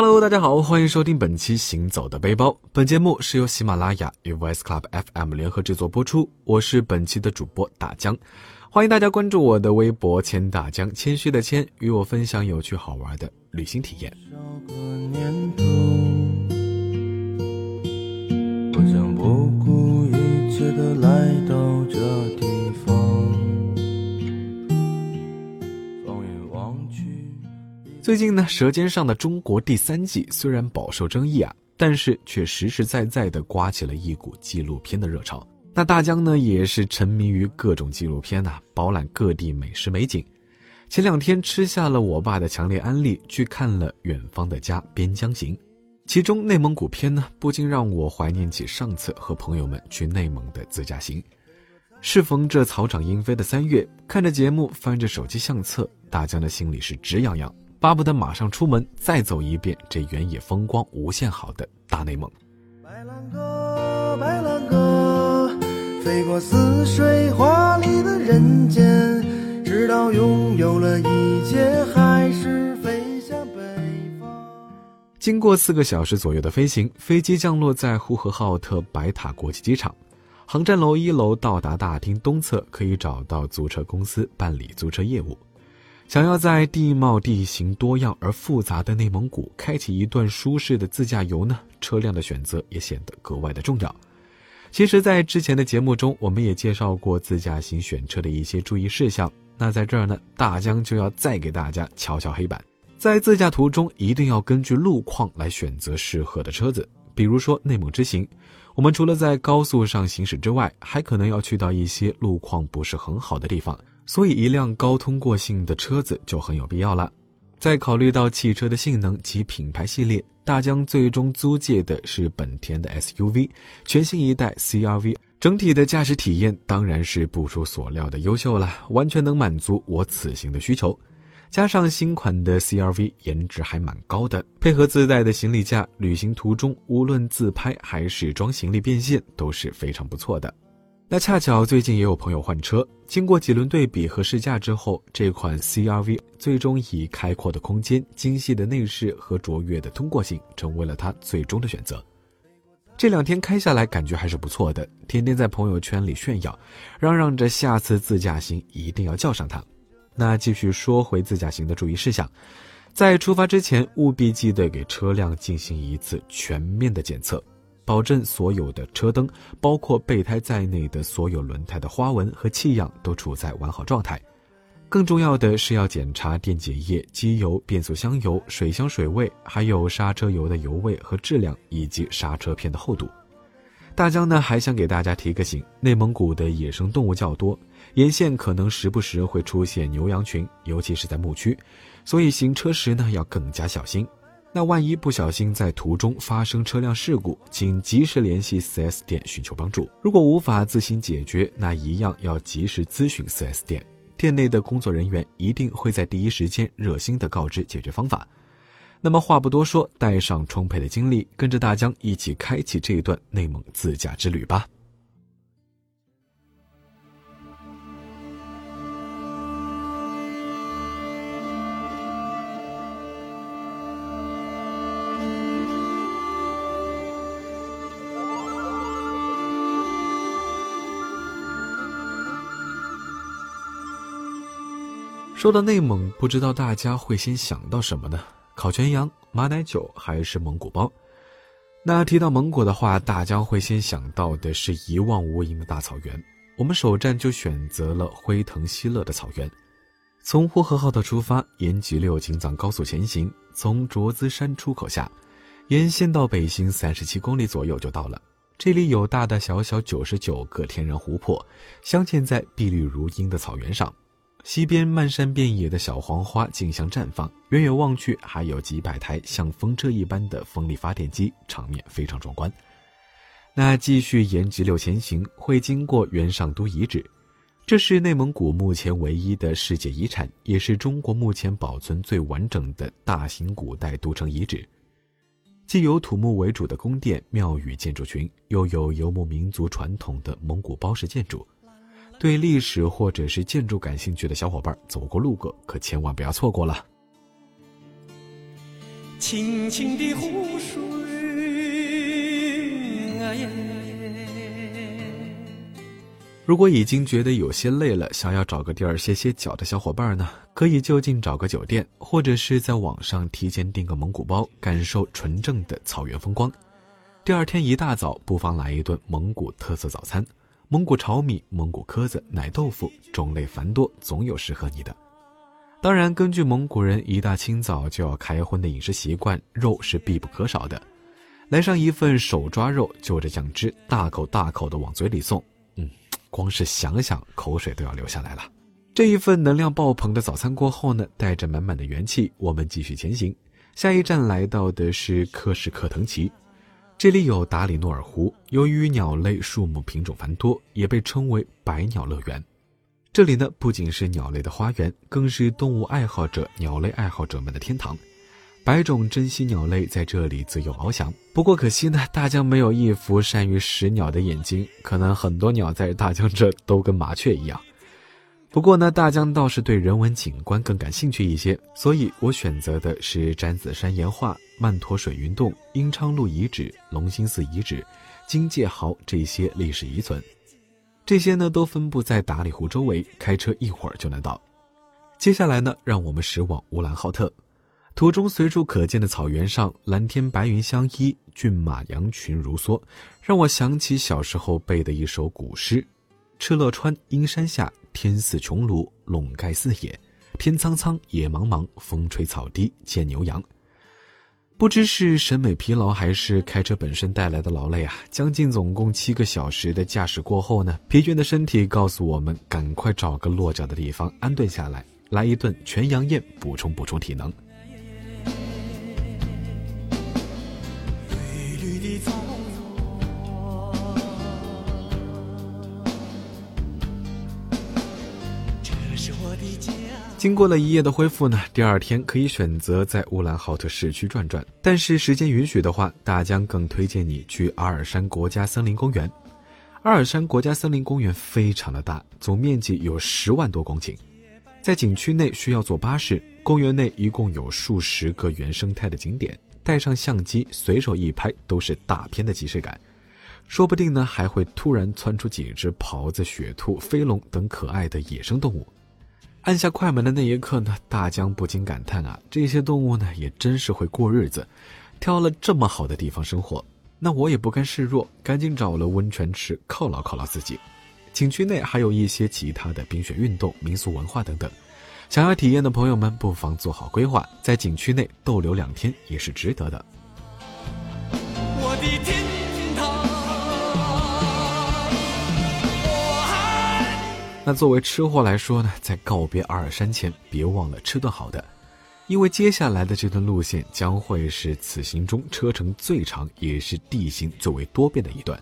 Hello，大家好，欢迎收听本期《行走的背包》。本节目是由喜马拉雅与 Voice Club FM 联合制作播出。我是本期的主播大江，欢迎大家关注我的微博“谦大江”，谦虚的谦，与我分享有趣好玩的旅行体验。我想不顾一切的来最近呢，《舌尖上的中国》第三季虽然饱受争议啊，但是却实实在在的刮起了一股纪录片的热潮。那大江呢，也是沉迷于各种纪录片呐，饱览各地美食美景。前两天吃下了我爸的强烈安利，去看了《远方的家·边疆行》，其中内蒙古片呢，不禁让我怀念起上次和朋友们去内蒙的自驾行。适逢这草长莺飞的三月，看着节目，翻着手机相册，大江的心里是直痒痒。巴不得马上出门，再走一遍这原野风光无限好的大内蒙。白兰鸽，白兰鸽，飞过似水华丽的人间，直到拥有了一切，还是飞向北方。经过四个小时左右的飞行，飞机降落在呼和浩特白塔国际机场，航站楼一楼到达大厅东侧，可以找到租车公司办理租车业务。想要在地貌地形多样而复杂的内蒙古开启一段舒适的自驾游呢？车辆的选择也显得格外的重要。其实，在之前的节目中，我们也介绍过自驾行选车的一些注意事项。那在这儿呢，大江就要再给大家敲敲黑板。在自驾途中，一定要根据路况来选择适合的车子。比如说内蒙之行，我们除了在高速上行驶之外，还可能要去到一些路况不是很好的地方。所以，一辆高通过性的车子就很有必要了。在考虑到汽车的性能及品牌系列，大疆最终租借的是本田的 SUV，全新一代 CRV。整体的驾驶体验当然是不出所料的优秀了，完全能满足我此行的需求。加上新款的 CRV 颜值还蛮高的，配合自带的行李架，旅行途中无论自拍还是装行李变现都是非常不错的。那恰巧最近也有朋友换车，经过几轮对比和试驾之后，这款 CRV 最终以开阔的空间、精细的内饰和卓越的通过性，成为了他最终的选择。这两天开下来感觉还是不错的，天天在朋友圈里炫耀，嚷嚷着下次自驾行一定要叫上它。那继续说回自驾行的注意事项，在出发之前务必记得给车辆进行一次全面的检测。保证所有的车灯，包括备胎在内的所有轮胎的花纹和气样都处在完好状态。更重要的是要检查电解液、机油、变速箱油、水箱水位，还有刹车油的油位和质量，以及刹车片的厚度。大江呢还想给大家提个醒：内蒙古的野生动物较多，沿线可能时不时会出现牛羊群，尤其是在牧区，所以行车时呢要更加小心。那万一不小心在途中发生车辆事故，请及时联系 4S 店寻求帮助。如果无法自行解决，那一样要及时咨询 4S 店，店内的工作人员一定会在第一时间热心的告知解决方法。那么话不多说，带上充沛的精力，跟着大江一起开启这段内蒙自驾之旅吧。说到内蒙，不知道大家会先想到什么呢？烤全羊、马奶酒还是蒙古包？那提到蒙古的话，大家会先想到的是一望无垠的大草原。我们首站就选择了辉腾锡勒的草原。从呼和浩特出发，沿吉六京藏高速前行，从卓资山出口下，沿线到北行三十七公里左右就到了。这里有大大小小九十九个天然湖泊，镶嵌在碧绿如茵的草原上。西边漫山遍野的小黄花竞相绽放，远远望去还有几百台像风车一般的风力发电机，场面非常壮观。那继续沿直六前行，会经过元上都遗址，这是内蒙古目前唯一的世界遗产，也是中国目前保存最完整的大型古代都城遗址。既有土木为主的宫殿、庙宇建筑群，又有游牧民族传统的蒙古包式建筑。对历史或者是建筑感兴趣的小伙伴，走过路过可千万不要错过了。清清的湖水啊耶。如果已经觉得有些累了，想要找个地儿歇歇脚的小伙伴呢，可以就近找个酒店，或者是在网上提前订个蒙古包，感受纯正的草原风光。第二天一大早，不妨来一顿蒙古特色早餐：蒙古炒米、蒙古蚵子、奶豆腐，种类繁多，总有适合你的。当然，根据蒙古人一大清早就要开荤的饮食习惯，肉是必不可少的。来上一份手抓肉，就着酱汁，大口大口的往嘴里送。嗯光是想想，口水都要流下来了。这一份能量爆棚的早餐过后呢，带着满满的元气，我们继续前行。下一站来到的是克什克腾旗，这里有达里诺尔湖。由于鸟类树木品种繁多，也被称为百鸟乐园。这里呢，不仅是鸟类的花园，更是动物爱好者、鸟类爱好者们的天堂。百种珍稀鸟类在这里自由翱翔，不过可惜呢，大江没有一副善于识鸟的眼睛，可能很多鸟在大江这都跟麻雀一样。不过呢，大江倒是对人文景观更感兴趣一些，所以我选择的是詹子山岩画、曼陀水云洞、英昌路遗址、龙兴寺遗址、金界壕这些历史遗存。这些呢都分布在达里湖周围，开车一会儿就能到。接下来呢，让我们驶往乌兰浩特。途中随处可见的草原上，蓝天白云相依，骏马羊群如梭，让我想起小时候背的一首古诗：“敕勒川，阴山下，天似穹庐，笼盖四野。天苍苍，野茫茫，风吹草低见牛羊。”不知是审美疲劳，还是开车本身带来的劳累啊！将近总共七个小时的驾驶过后呢，疲倦的身体告诉我们，赶快找个落脚的地方安顿下来，来一顿全羊宴，补充补充体能。经过了一夜的恢复呢，第二天可以选择在乌兰浩特市区转转，但是时间允许的话，大江更推荐你去阿尔山国家森林公园。阿尔山国家森林公园非常的大，总面积有十万多公顷，在景区内需要坐巴士。公园内一共有数十个原生态的景点，带上相机随手一拍都是大片的即视感，说不定呢还会突然窜出几只狍子、雪兔、飞龙等可爱的野生动物。按下快门的那一刻呢，大江不禁感叹啊，这些动物呢也真是会过日子，挑了这么好的地方生活。那我也不甘示弱，赶紧找了温泉池犒劳犒劳自己。景区内还有一些其他的冰雪运动、民俗文化等等，想要体验的朋友们不妨做好规划，在景区内逗留两天也是值得的。那作为吃货来说呢，在告别阿尔山前，别忘了吃顿好的，因为接下来的这段路线将会是此行中车程最长，也是地形最为多变的一段。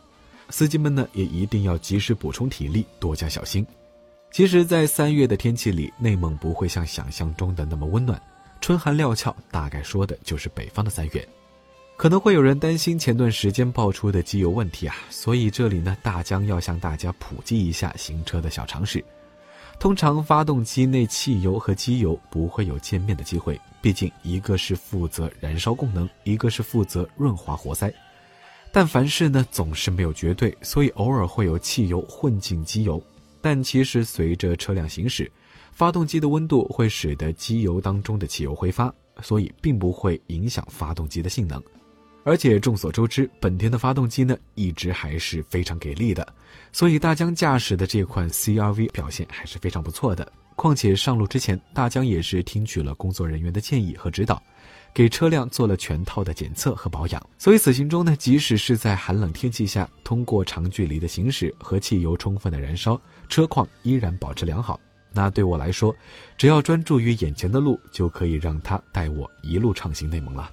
司机们呢，也一定要及时补充体力，多加小心。其实，在三月的天气里，内蒙不会像想象中的那么温暖，春寒料峭，大概说的就是北方的三月。可能会有人担心前段时间爆出的机油问题啊，所以这里呢，大江要向大家普及一下行车的小常识。通常发动机内汽油和机油不会有见面的机会，毕竟一个是负责燃烧功能，一个是负责润滑活塞。但凡事呢总是没有绝对，所以偶尔会有汽油混进机油。但其实随着车辆行驶，发动机的温度会使得机油当中的汽油挥发，所以并不会影响发动机的性能。而且众所周知，本田的发动机呢一直还是非常给力的，所以大江驾驶的这款 CRV 表现还是非常不错的。况且上路之前，大江也是听取了工作人员的建议和指导，给车辆做了全套的检测和保养。所以此行中呢，即使是在寒冷天气下，通过长距离的行驶和汽油充分的燃烧，车况依然保持良好。那对我来说，只要专注于眼前的路，就可以让它带我一路畅行内蒙了。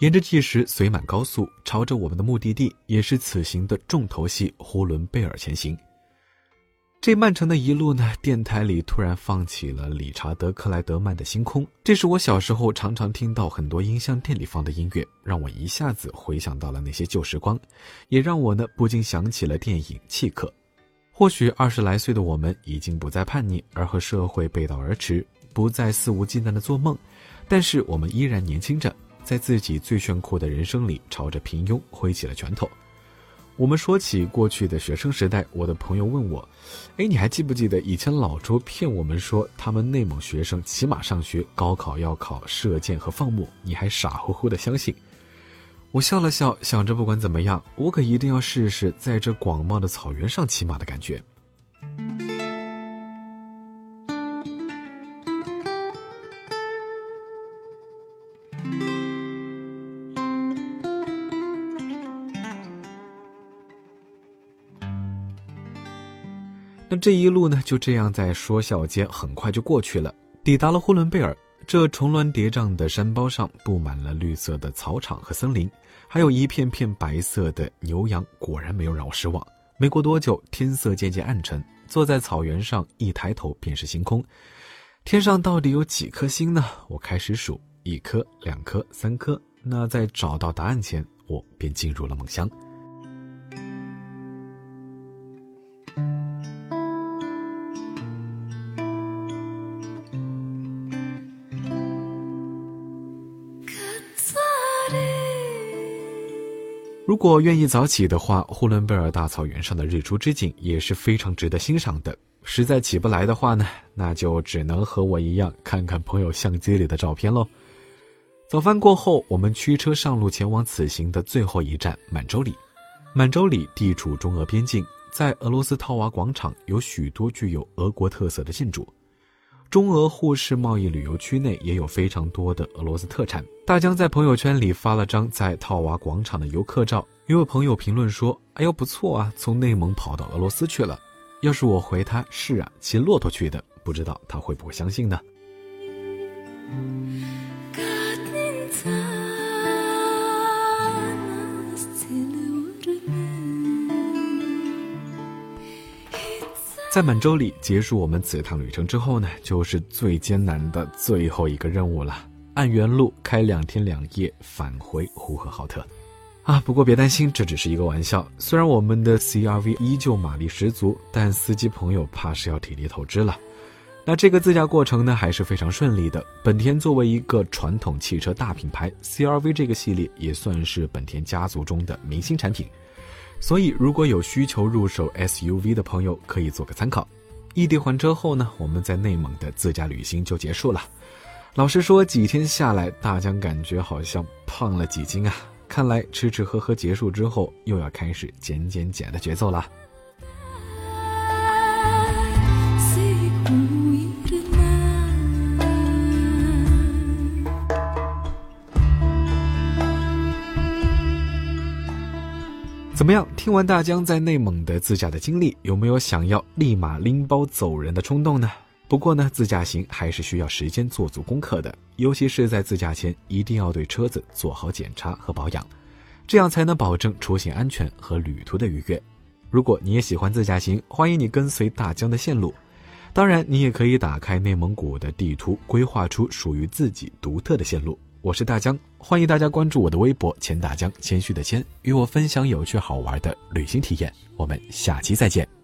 沿着计时随满高速，朝着我们的目的地，也是此行的重头戏——呼伦贝尔前行。这漫长的一路呢，电台里突然放起了理查德克莱德曼的《星空》，这是我小时候常常听到很多音像店里放的音乐，让我一下子回想到了那些旧时光，也让我呢不禁想起了电影《契克》。或许二十来岁的我们已经不再叛逆，而和社会背道而驰，不再肆无忌惮的做梦，但是我们依然年轻着，在自己最炫酷的人生里，朝着平庸挥起了拳头。我们说起过去的学生时代，我的朋友问我：“哎，你还记不记得以前老周骗我们说他们内蒙学生骑马上学，高考要考射箭和放牧，你还傻乎乎的相信？”我笑了笑，想着不管怎么样，我可一定要试试在这广袤的草原上骑马的感觉。这一路呢，就这样在说笑间很快就过去了。抵达了呼伦贝尔，这重峦叠嶂的山包上布满了绿色的草场和森林，还有一片片白色的牛羊。果然没有让我失望。没过多久，天色渐渐暗沉，坐在草原上，一抬头便是星空。天上到底有几颗星呢？我开始数，一颗、两颗、三颗。那在找到答案前，我便进入了梦乡。如果愿意早起的话，呼伦贝尔大草原上的日出之景也是非常值得欣赏的。实在起不来的话呢，那就只能和我一样看看朋友相机里的照片喽。早饭过后，我们驱车上路前往此行的最后一站满洲里。满洲里地处中俄边境，在俄罗斯套娃广场有许多具有俄国特色的建筑。中俄互市贸易旅游区内也有非常多的俄罗斯特产。大江在朋友圈里发了张在套娃广场的游客照，一位朋友评论说：“哎呦不错啊，从内蒙跑到俄罗斯去了。”要是我回他是啊，骑骆驼去的，不知道他会不会相信呢？在满洲里结束我们此趟旅程之后呢，就是最艰难的最后一个任务了。按原路开两天两夜返回呼和浩特，啊！不过别担心，这只是一个玩笑。虽然我们的 CRV 依旧马力十足，但司机朋友怕是要体力透支了。那这个自驾过程呢，还是非常顺利的。本田作为一个传统汽车大品牌，CRV 这个系列也算是本田家族中的明星产品。所以，如果有需求入手 SUV 的朋友，可以做个参考。异地还车后呢，我们在内蒙的自驾旅行就结束了。老实说，几天下来，大江感觉好像胖了几斤啊！看来吃吃喝喝结束之后，又要开始减减减的节奏了。怎么样？听完大江在内蒙的自驾的经历，有没有想要立马拎包走人的冲动呢？不过呢，自驾行还是需要时间做足功课的，尤其是在自驾前，一定要对车子做好检查和保养，这样才能保证出行安全和旅途的愉悦。如果你也喜欢自驾行，欢迎你跟随大江的线路。当然，你也可以打开内蒙古的地图，规划出属于自己独特的线路。我是大江，欢迎大家关注我的微博“钱大江”，谦虚的谦，与我分享有趣好玩的旅行体验。我们下期再见。